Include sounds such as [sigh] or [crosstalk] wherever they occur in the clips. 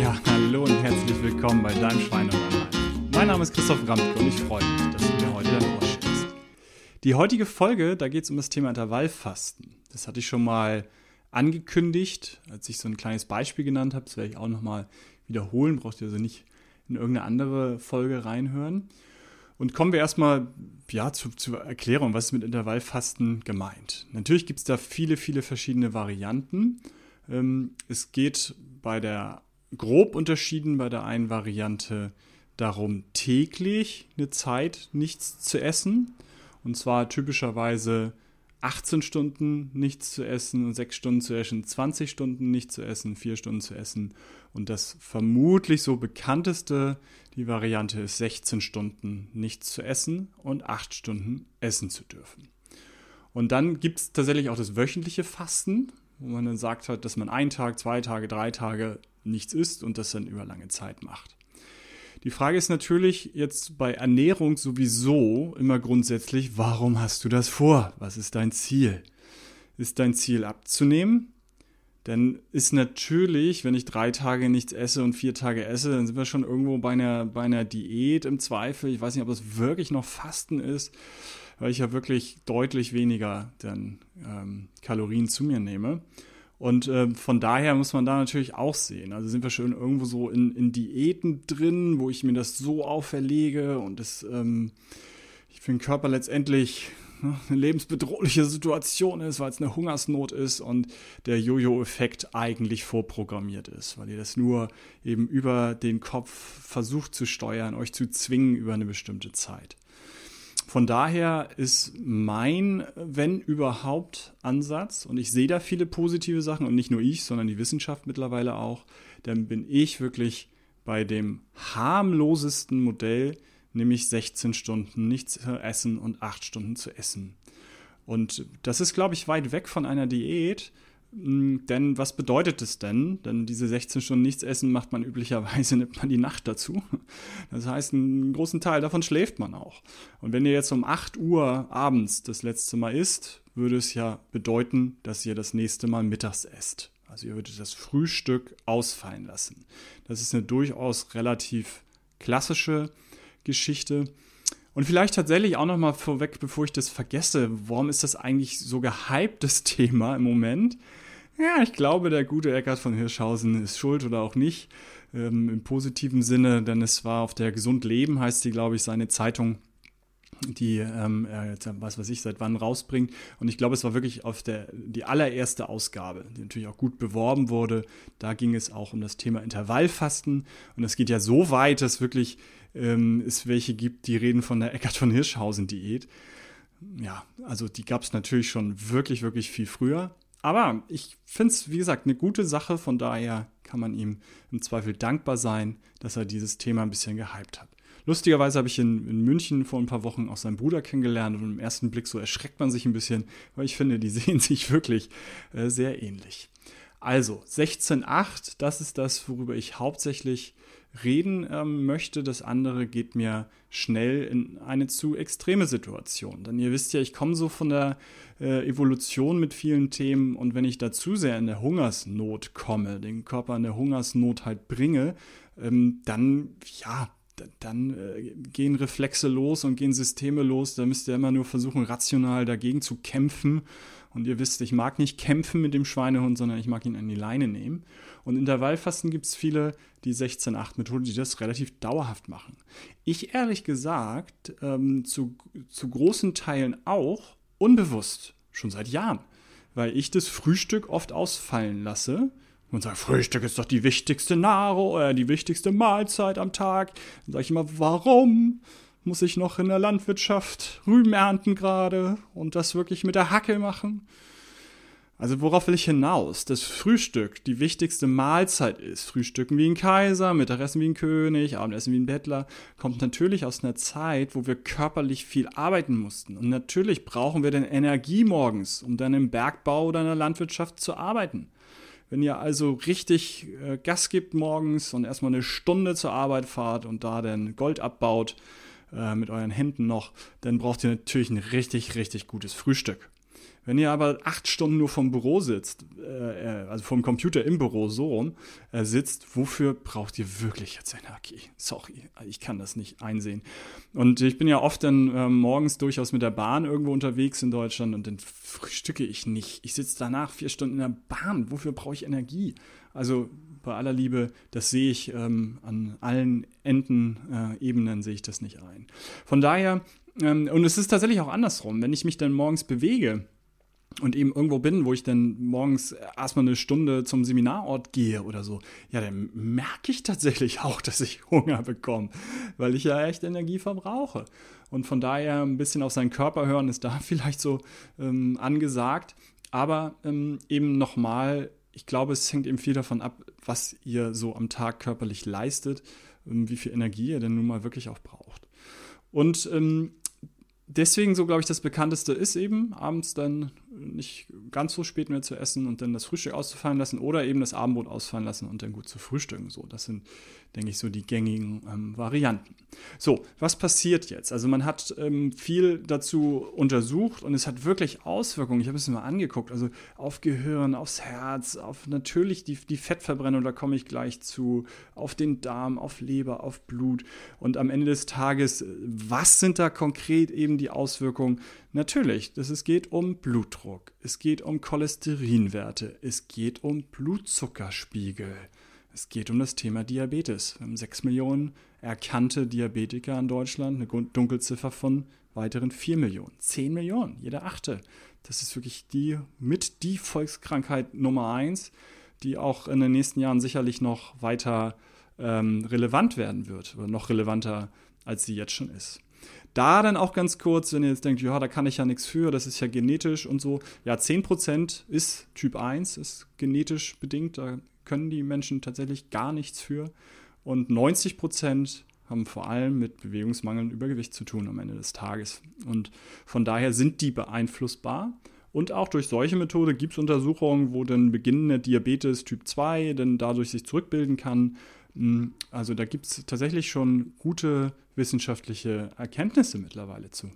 Ja, hallo und herzlich willkommen bei deinem Schwein und Mein Name ist Christoph Ramke und ich freue mich, dass du mir heute dein Ohr schenkst. Die heutige Folge, da geht es um das Thema Intervallfasten. Das hatte ich schon mal angekündigt, als ich so ein kleines Beispiel genannt habe. Das werde ich auch nochmal wiederholen. Brauchst du also nicht in irgendeine andere Folge reinhören. Und kommen wir erstmal ja, zu, zur Erklärung, was ist mit Intervallfasten gemeint. Natürlich gibt es da viele, viele verschiedene Varianten. Ähm, es geht bei der, grob unterschieden bei der einen Variante darum, täglich eine Zeit nichts zu essen. Und zwar typischerweise 18 Stunden nichts zu essen und 6 Stunden zu essen, 20 Stunden nichts zu essen, 4 Stunden zu essen. Und das vermutlich so bekannteste, die Variante ist 16 Stunden nichts zu essen und 8 Stunden essen zu dürfen. Und dann gibt es tatsächlich auch das wöchentliche Fasten, wo man dann sagt halt, dass man einen Tag, zwei Tage, drei Tage nichts isst und das dann über lange Zeit macht. Die Frage ist natürlich jetzt bei Ernährung sowieso immer grundsätzlich, warum hast du das vor? Was ist dein Ziel? Ist dein Ziel abzunehmen? Dann ist natürlich, wenn ich drei Tage nichts esse und vier Tage esse, dann sind wir schon irgendwo bei einer, bei einer Diät im Zweifel. Ich weiß nicht, ob das wirklich noch Fasten ist, weil ich ja wirklich deutlich weniger dann ähm, Kalorien zu mir nehme. Und äh, von daher muss man da natürlich auch sehen. Also sind wir schon irgendwo so in, in Diäten drin, wo ich mir das so auferlege und das ähm, für den Körper letztendlich ne, eine lebensbedrohliche Situation ist, weil es eine Hungersnot ist und der Jojo-Effekt eigentlich vorprogrammiert ist, weil ihr das nur eben über den Kopf versucht zu steuern, euch zu zwingen über eine bestimmte Zeit. Von daher ist mein, wenn überhaupt, Ansatz, und ich sehe da viele positive Sachen, und nicht nur ich, sondern die Wissenschaft mittlerweile auch, dann bin ich wirklich bei dem harmlosesten Modell, nämlich 16 Stunden nichts zu essen und 8 Stunden zu essen. Und das ist, glaube ich, weit weg von einer Diät, denn was bedeutet es denn? Denn diese 16 Stunden nichts essen macht man üblicherweise, [laughs] nimmt man die Nacht dazu. Das heißt, einen großen Teil davon schläft man auch. Und wenn ihr jetzt um 8 Uhr abends das letzte Mal isst, würde es ja bedeuten, dass ihr das nächste Mal mittags esst. Also ihr würdet das Frühstück ausfallen lassen. Das ist eine durchaus relativ klassische Geschichte. Und vielleicht tatsächlich auch noch mal vorweg, bevor ich das vergesse, warum ist das eigentlich so gehyptes [laughs] Thema im Moment? Ja, ich glaube, der gute Eckart von Hirschhausen ist schuld oder auch nicht. Ähm, Im positiven Sinne, denn es war auf der Gesund Leben, heißt sie, glaube ich, seine Zeitung, die ähm, was weiß ich, seit wann rausbringt. Und ich glaube, es war wirklich auf der die allererste Ausgabe, die natürlich auch gut beworben wurde. Da ging es auch um das Thema Intervallfasten. Und es geht ja so weit, dass wirklich ähm, es welche gibt, die reden von der Eckart von Hirschhausen-Diät. Ja, also die gab es natürlich schon wirklich, wirklich viel früher. Aber ich finde es, wie gesagt, eine gute Sache. Von daher kann man ihm im Zweifel dankbar sein, dass er dieses Thema ein bisschen gehypt hat. Lustigerweise habe ich in, in, München vor ein paar Wochen auch seinen Bruder kennengelernt und im ersten Blick so erschreckt man sich ein bisschen, weil ich finde, die [laughs] sehen sich wirklich äh, sehr ähnlich. Also 16.8, das ist das, worüber ich hauptsächlich reden ähm, möchte. Das andere geht mir schnell in eine zu extreme Situation. Denn ihr wisst ja, ich komme so von der äh, Evolution mit vielen Themen und wenn ich da zu sehr in der Hungersnot komme, den Körper in der Hungersnot halt bringe, ähm, dann ja, dann äh, gehen Reflexe los und gehen Systeme los. Da müsst ihr immer nur versuchen, rational dagegen zu kämpfen. Und ihr wisst, ich mag nicht kämpfen mit dem Schweinehund, sondern ich mag ihn an die Leine nehmen. Und Intervallfasten gibt es viele, die 16-8-Methode, die das relativ dauerhaft machen. Ich ehrlich gesagt ähm, zu, zu großen Teilen auch unbewusst, schon seit Jahren, weil ich das Frühstück oft ausfallen lasse und sage, Frühstück ist doch die wichtigste Nahrung oder die wichtigste Mahlzeit am Tag. Dann sage ich immer, warum muss ich noch in der Landwirtschaft Rüben ernten gerade und das wirklich mit der Hacke machen? Also worauf will ich hinaus? Das Frühstück die wichtigste Mahlzeit ist. Frühstücken wie ein Kaiser, Mittagessen wie ein König, Abendessen wie ein Bettler, kommt natürlich aus einer Zeit, wo wir körperlich viel arbeiten mussten. Und natürlich brauchen wir dann Energie morgens, um dann im Bergbau oder in der Landwirtschaft zu arbeiten. Wenn ihr also richtig äh, Gas gibt morgens und erstmal eine Stunde zur Arbeit fahrt und da dann Gold abbaut, äh, mit euren Händen noch, dann braucht ihr natürlich ein richtig, richtig gutes Frühstück. Wenn ihr aber acht Stunden nur vom Büro sitzt, äh, äh, also vom Computer im Büro so rum äh, sitzt, wofür braucht ihr wirklich jetzt Energie? Sorry, ich kann das nicht einsehen. Und ich bin ja oft dann äh, morgens durchaus mit der Bahn irgendwo unterwegs in Deutschland und dann frühstücke ich nicht. Ich sitze danach vier Stunden in der Bahn. Wofür brauche ich Energie? Also bei aller Liebe, das sehe ich ähm, an allen Enden, äh, Ebenen sehe ich das nicht ein. Von daher, ähm, und es ist tatsächlich auch andersrum, wenn ich mich dann morgens bewege, und eben irgendwo bin, wo ich dann morgens erstmal eine Stunde zum Seminarort gehe oder so, ja, dann merke ich tatsächlich [laughs] auch, dass ich Hunger bekomme, weil ich ja echt Energie verbrauche. Und von daher ein bisschen auf seinen Körper hören ist da [laughs] vielleicht so ähm, angesagt. Aber ähm, eben nochmal, ich glaube, es hängt eben viel davon ab, was ihr so am Tag körperlich leistet, ähm, wie viel Energie ihr denn nun mal wirklich auch braucht. Und ähm, deswegen so, glaube ich, das bekannteste ist eben, abends dann nicht ganz so spät mehr zu essen und dann das Frühstück auszufallen lassen oder eben das Abendbrot ausfallen lassen und dann gut zu frühstücken. So, das sind, denke ich, so die gängigen ähm, Varianten. So, was passiert jetzt? Also man hat ähm, viel dazu untersucht und es hat wirklich Auswirkungen. Ich habe es mir mal angeguckt, also auf Gehirn, aufs Herz, auf natürlich die, die Fettverbrennung, da komme ich gleich zu, auf den Darm, auf Leber, auf Blut und am Ende des Tages, was sind da konkret eben die Auswirkungen? Natürlich, dass es geht um Blutdruck, es geht um Cholesterinwerte, es geht um Blutzuckerspiegel, es geht um das Thema Diabetes. Wir haben 6 Millionen erkannte Diabetiker in Deutschland, eine Dunkelziffer von weiteren 4 Millionen. 10 Millionen, jeder achte. Das ist wirklich die mit die Volkskrankheit Nummer 1, die auch in den nächsten Jahren sicherlich noch weiter ähm, relevant werden wird oder noch relevanter, als sie jetzt schon ist. Da dann auch ganz kurz, wenn ihr jetzt denkt, ja, da kann ich ja nichts für, das ist ja genetisch und so. Ja, 10% ist Typ 1, ist genetisch bedingt, da können die Menschen tatsächlich gar nichts für. Und 90% haben vor allem mit Bewegungsmangel und Übergewicht zu tun am Ende des Tages. Und von daher sind die beeinflussbar. Und auch durch solche Methode gibt es Untersuchungen, wo dann beginnende Diabetes Typ 2 dann dadurch sich zurückbilden kann hm, also da gibt es tatsächlich schon gute wissenschaftliche Erkenntnisse mittlerweile zu.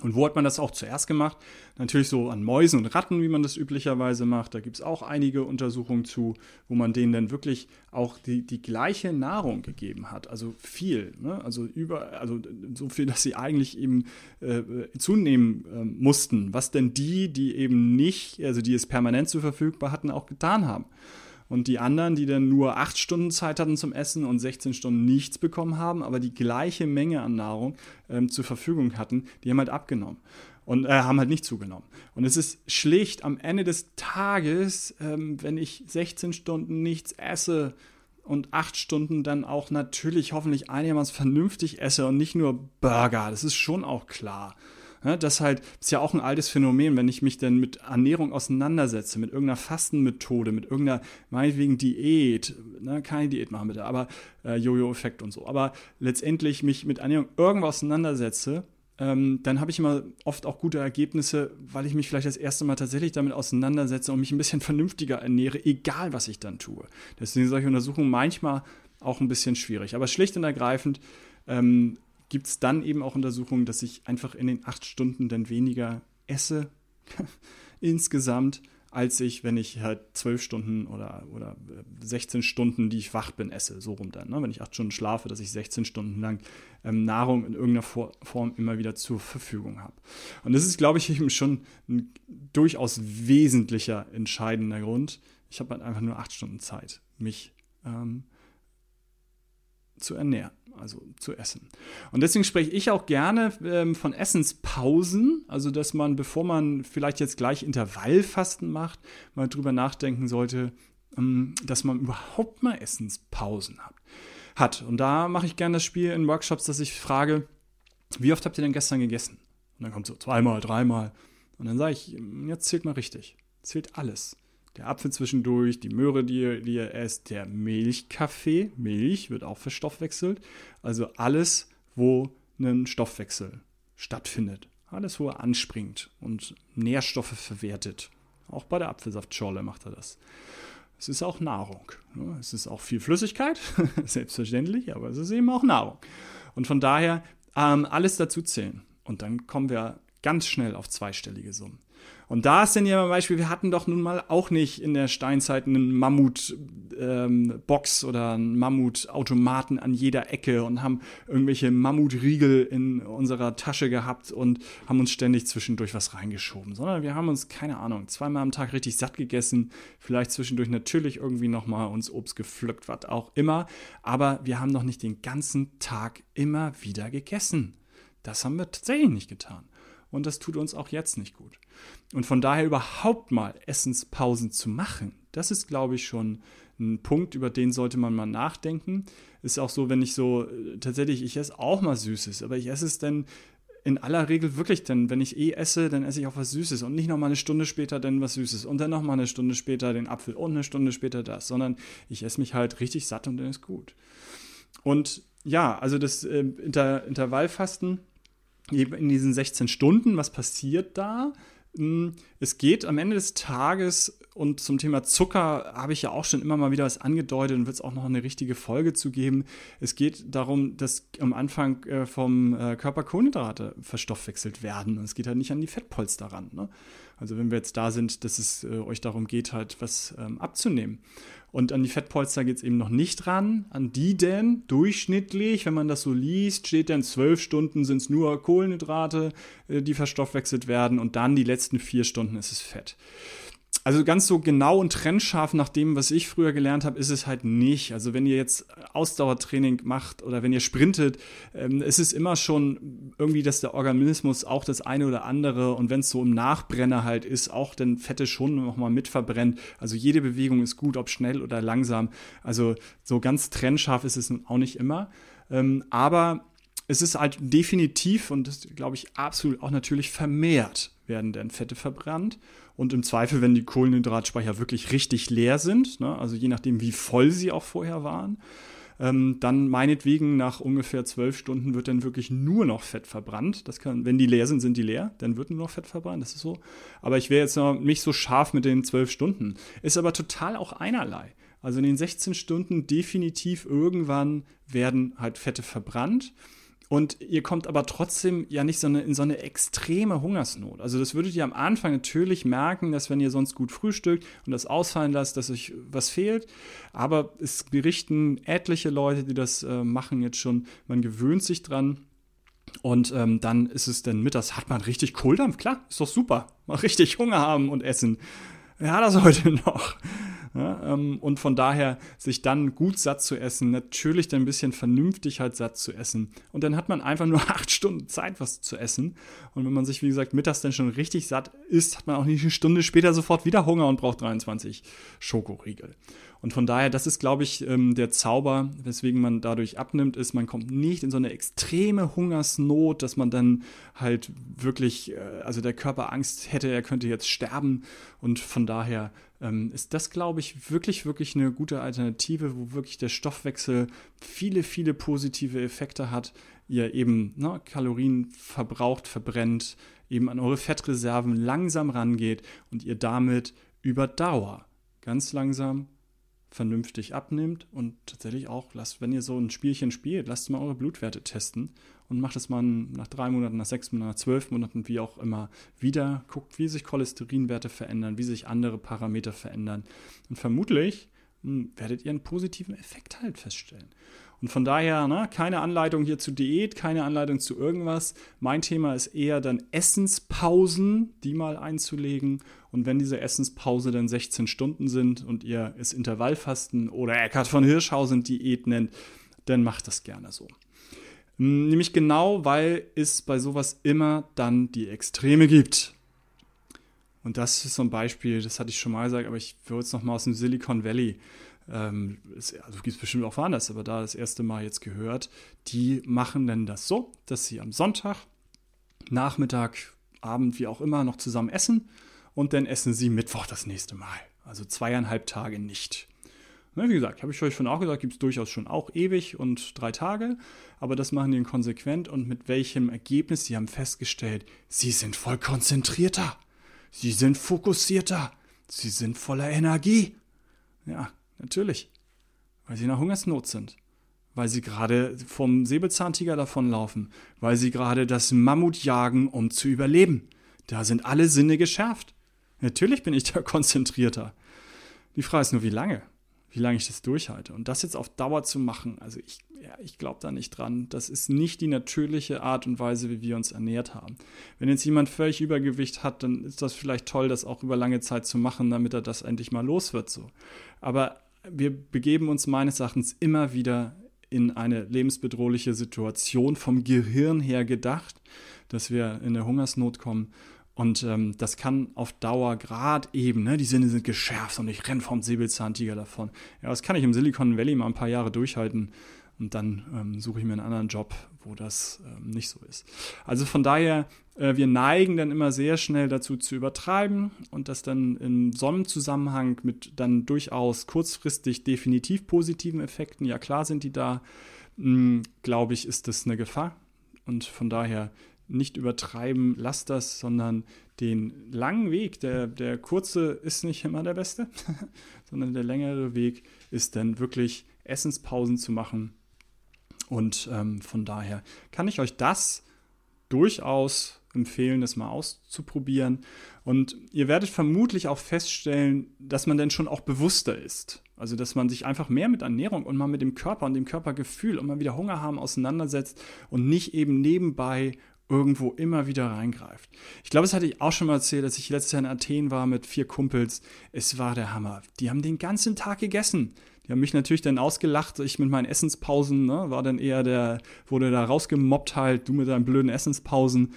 Und wo hat man das auch zuerst gemacht? Natürlich so an Mäusen und Ratten, wie man das üblicherweise macht. Da gibt es auch einige Untersuchungen zu, wo man denen dann wirklich auch die, die gleiche Nahrung gegeben hat. Also viel. Ne? Also über, also so viel, dass sie eigentlich eben äh, zunehmen äh, mussten. Was denn die, die eben nicht, also die es permanent zur Verfügung hatten, auch getan haben. Und die anderen, die dann nur acht Stunden Zeit hatten zum Essen und 16 Stunden nichts bekommen haben, aber die gleiche Menge an Nahrung ähm, zur Verfügung hatten, die haben halt abgenommen und äh, haben halt nicht zugenommen. Und es ist schlicht am Ende des Tages, ähm, wenn ich 16 Stunden nichts esse und acht Stunden dann auch natürlich hoffentlich einigermaßen vernünftig esse und nicht nur Burger, das ist schon auch klar. Ja, das halt ist ja auch ein altes Phänomen, wenn ich mich dann mit Ernährung auseinandersetze, mit irgendeiner Fastenmethode, mit irgendeiner meinetwegen Diät, ne, keine Diät machen bitte, aber äh, Jojo-Effekt und so. Aber letztendlich mich mit Ernährung irgendwo auseinandersetze, ähm, dann habe ich immer oft auch gute Ergebnisse, weil ich mich vielleicht das erste Mal tatsächlich damit auseinandersetze und mich ein bisschen [laughs] vernünftiger ernähre, egal was ich dann tue. Deswegen sind solche Untersuchungen manchmal auch ein bisschen schwierig. Aber schlicht und ergreifend ähm, gibt es dann eben auch Untersuchungen, dass ich einfach in den acht Stunden dann weniger esse [laughs] insgesamt, als ich, wenn ich halt zwölf Stunden oder, oder 16 äh, Stunden, die ich wach bin, esse. So rum dann. Ne? Wenn ich acht Stunden schlafe, dass ich 16 Stunden lang ähm, Nahrung in irgendeiner Form immer wieder zur Verfügung habe. Und das ist, glaube ich, eben schon ein durchaus wesentlicher, entscheidender Grund. Ich habe halt einfach nur acht Stunden Zeit, mich ähm, zu ernähren also zu essen. Und deswegen spreche ich auch gerne ähm, von Essenspausen, also dass man, bevor man vielleicht jetzt gleich Intervallfasten macht, mal drüber nachdenken sollte, ähm, dass man überhaupt mal Essenspausen hat. hat. Und da mache ich gerne das Spiel in Workshops, dass ich frage, wie oft habt ihr denn gestern gegessen? Und dann kommt so zweimal, dreimal. Und dann sage ich, jetzt zählt mal richtig. Zählt alles der Apfel zwischendurch, die Möhre, die ihr, die ihr esst, der Milchkaffee, Milch wird auch verstoffwechselt. Also alles, wo ein Stoffwechsel stattfindet. Alles, wo er anspringt und Nährstoffe verwertet. Auch bei der Apfelsaftschorle macht er das. Es ist auch Nahrung. Ne? Es ist auch viel Flüssigkeit, [laughs] selbstverständlich, aber es ist eben auch Nahrung. Und von daher ähm, alles dazu zählen. Und dann kommen wir ganz schnell auf zweistellige Summen. Und da ist dann ja zum Beispiel, wir hatten doch nun mal auch nicht in der Steinzeit einen Mammut-Box ähm, oder einen Mammut-Automaten an jeder Ecke und haben irgendwelche Mammutriegel in unserer Tasche gehabt und haben uns ständig zwischendurch was reingeschoben, sondern wir haben uns, keine Ahnung, zweimal am Tag richtig satt gegessen, vielleicht zwischendurch natürlich irgendwie nochmal uns Obst gepflückt, was auch immer, aber wir haben noch nicht den ganzen Tag immer wieder gegessen. Das haben wir tatsächlich nicht getan. Und das tut uns auch jetzt nicht gut. Und von daher überhaupt mal Essenspausen zu machen, das ist, glaube ich, schon ein Punkt, über den sollte man mal nachdenken. Ist auch so, wenn ich so, äh, tatsächlich, ich esse auch mal Süßes, aber ich esse es dann in aller Regel wirklich denn, wenn ich eh esse, dann esse ich auch was Süßes und nicht nochmal eine Stunde später dann was Süßes und dann nochmal eine Stunde später den Apfel und eine Stunde später das, sondern ich esse mich halt richtig satt und dann ist gut. Und ja, also das äh, Inter Intervallfasten in diesen 16 Stunden, was passiert da? Hm, es geht am Ende des Tages und zum Thema Zucker habe ich ja auch schon immer mal wieder was angedeutet und wird es auch noch eine richtige Folge zu geben. Es geht darum, dass am Anfang äh, vom äh, Körper Kohlenhydrate verstoffwechselt werden und es geht halt nicht an die Fettpolster ran. Ne? Also wenn wir jetzt da sind, dass es äh, euch darum geht, halt was ähm, abzunehmen. Und an die Fettpolster geht es eben noch nicht ran. An die denn durchschnittlich, wenn man das so liest, steht dann zwölf Stunden sind es nur Kohlenhydrate, die verstoffwechselt werden und dann die letzten vier Stunden ist es Fett also ganz so genau und trennscharf nach dem, was ich früher gelernt habe, ist es halt nicht. Also wenn ihr jetzt Ausdauertraining macht oder wenn ihr sprintet, ähm, ist es immer schon irgendwie, dass der Organismus auch das eine oder andere und wenn es so im Nachbrenner halt ist, auch dann Fette schon nochmal mit verbrennt. Also jede Bewegung ist gut, ob schnell oder langsam. Also so ganz trennscharf ist es auch nicht immer. Ähm, aber es ist halt definitiv und das glaube ich absolut auch natürlich vermehrt werden dann Fette verbrannt. Und im Zweifel, wenn die Kohlenhydratspeicher wirklich richtig leer sind, ne, also je nachdem, wie voll sie auch vorher waren, ähm, dann meinetwegen nach ungefähr zwölf Stunden wird dann wirklich nur noch Fett verbrannt. Das kann, wenn die leer sind, sind die leer, dann wird nur noch Fett verbrannt, das ist so. Aber ich wäre jetzt noch nicht so scharf mit den zwölf Stunden. Ist aber total auch einerlei. Also in den 16 Stunden definitiv irgendwann werden halt Fette verbrannt. Und ihr kommt aber trotzdem ja nicht so eine, in so eine extreme Hungersnot. Also das würdet ihr am Anfang natürlich merken, dass wenn ihr sonst gut frühstückt und das ausfallen lasst, dass euch was fehlt. Aber es berichten etliche Leute, die das äh, machen jetzt schon, man gewöhnt sich dran. Und ähm, dann ist es dann mittags, hat man richtig Kohldampf, klar, ist doch super. Mal richtig Hunger haben und essen. Ja, das [laughs] heute noch. Ja, ähm, und von daher sich dann gut satt zu essen, natürlich dann ein bisschen vernünftig halt satt zu essen. Und dann hat man einfach nur [laughs] acht Stunden Zeit, was zu essen. Und wenn man sich, wie gesagt, mittags dann schon richtig satt isst, hat man auch nicht eine Stunde später sofort wieder Hunger und braucht 23 Schokoriegel. Und von daher, das ist, glaube ich, ähm, der Zauber, weswegen man dadurch abnimmt, ist, man kommt nicht in so eine extreme Hungersnot, dass man dann halt wirklich, äh, also der Körper Angst hätte, er könnte jetzt sterben. Und von daher ähm, ist das, glaube ich, wirklich, wirklich eine gute Alternative, wo wirklich der Stoffwechsel viele, viele positive Effekte hat. Ihr eben ne, Kalorien verbraucht, verbrennt, eben an eure Fettreserven langsam rangeht und ihr damit über Dauer ganz langsam vernünftig abnimmt und tatsächlich auch, lasst, wenn ihr so ein Spielchen spielt, lasst mal eure Blutwerte testen und macht es mal nach drei Monaten, nach sechs Monaten, nach zwölf Monaten, wie auch immer, wieder. Guckt, wie sich Cholesterinwerte verändern, wie sich andere Parameter verändern. Und vermutlich werdet ihr einen positiven Effekt halt feststellen. Und von daher, ne, keine Anleitung hier zu Diät, keine Anleitung zu irgendwas. Mein Thema ist eher dann Essenspausen, die mal einzulegen. Und wenn diese Essenspause dann 16 Stunden sind und ihr es Intervallfasten oder Eckhard von Hirschhausen Diät nennt, dann macht das gerne so. Hm, nämlich genau, weil es bei sowas immer dann die Extreme gibt. Und das ist so ein Beispiel, das hatte ich schon mal gesagt, aber ich würde es nochmal aus dem Silicon Valley ähm, also gibt es bestimmt auch woanders, aber da das erste Mal jetzt gehört, die machen dann das so, dass sie am Sonntag, Nachmittag, Abend, wie auch immer, noch zusammen essen und dann essen sie Mittwoch das nächste Mal. Also zweieinhalb Tage nicht. Wie gesagt, habe ich euch schon auch gesagt, gibt es durchaus schon auch ewig und drei Tage, aber das machen die konsequent und mit welchem Ergebnis? Sie haben festgestellt, sie sind voll konzentrierter, sie sind fokussierter, sie sind voller Energie. Ja, Natürlich. Weil sie in einer Hungersnot sind. Weil sie gerade vom Säbelzahntiger davonlaufen. Weil sie gerade das Mammut jagen, um zu überleben. Da sind alle Sinne geschärft. Natürlich bin ich da [laughs] konzentrierter. Die Frage ist nur, wie lange? Wie lange ich das durchhalte. Und das jetzt auf Dauer zu machen, also ich, ja, ich glaube da nicht dran. Das ist nicht die natürliche Art und Weise, wie wir uns ernährt haben. Wenn jetzt jemand völlig Übergewicht hat, dann ist das vielleicht toll, das auch über lange Zeit zu machen, damit er das endlich mal los wird. So. Aber wir begeben uns meines Erachtens immer wieder in eine lebensbedrohliche Situation vom Gehirn her gedacht, dass wir in eine Hungersnot kommen. Und ähm, das kann auf Dauer gerade eben, ne, die Sinne sind geschärft und ich renne vom Säbelzahntiger davon. Ja, das kann ich im Silicon Valley mal ein paar Jahre durchhalten und dann ähm, suche ich mir einen anderen Job, wo das ähm, nicht so ist. Also von daher, äh, wir neigen dann immer sehr schnell dazu zu übertreiben und das dann im Sonnenzusammenhang mit dann durchaus kurzfristig definitiv positiven Effekten, ja klar sind die da, hm, glaube ich, ist das eine Gefahr. Und von daher nicht übertreiben, lasst das, sondern den langen Weg, der, der kurze ist nicht immer der beste, [laughs] sondern der längere Weg ist dann wirklich Essenspausen zu machen, und ähm, von daher kann ich euch das durchaus empfehlen, das mal auszuprobieren. Und ihr werdet vermutlich auch feststellen, dass man dann schon auch bewusster ist. Also, dass man sich einfach mehr mit Ernährung und mal mit dem Körper und dem Körpergefühl und mal wieder Hunger haben auseinandersetzt und nicht eben nebenbei irgendwo immer wieder reingreift. Ich glaube, das hatte ich auch schon mal erzählt, als ich letztes Jahr in Athen war mit vier Kumpels. Es war der Hammer. Die haben den ganzen Tag gegessen. Die haben mich natürlich dann ausgelacht. Ich mit meinen Essenspausen, ne, war dann eher der, wurde da rausgemobbt halt, du mit deinen blöden Essenspausen.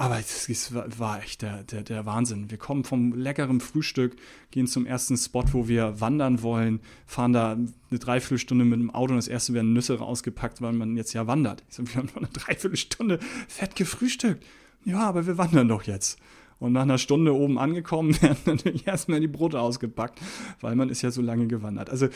Aber es war echt der, der, der Wahnsinn. Wir kommen vom leckeren Frühstück, gehen zum ersten Spot, wo wir wandern wollen, fahren da eine Dreiviertelstunde mit dem Auto und das erste werden Nüsse rausgepackt, weil man jetzt ja wandert. Ich so, wir haben eine Dreiviertelstunde fett gefrühstückt. Ja, aber wir wandern doch jetzt. Und nach einer Stunde oben angekommen [laughs] werden natürlich erstmal die Brote ausgepackt, weil man ist ja so lange gewandert. Also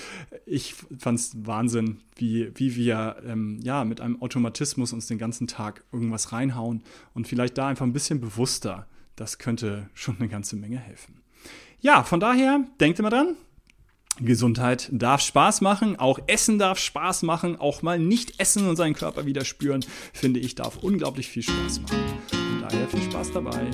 ich fand es Wahnsinn, wie, wie wir ähm, ja, mit einem Automatismus uns den ganzen Tag irgendwas reinhauen und vielleicht da einfach ein bisschen bewusster. Das könnte schon eine ganze Menge helfen. Ja, von daher, denkt immer dran, Gesundheit darf Spaß machen, auch Essen darf Spaß machen, auch mal nicht essen und seinen Körper wieder spüren, finde ich, darf unglaublich viel Spaß machen. Von daher viel Spaß dabei.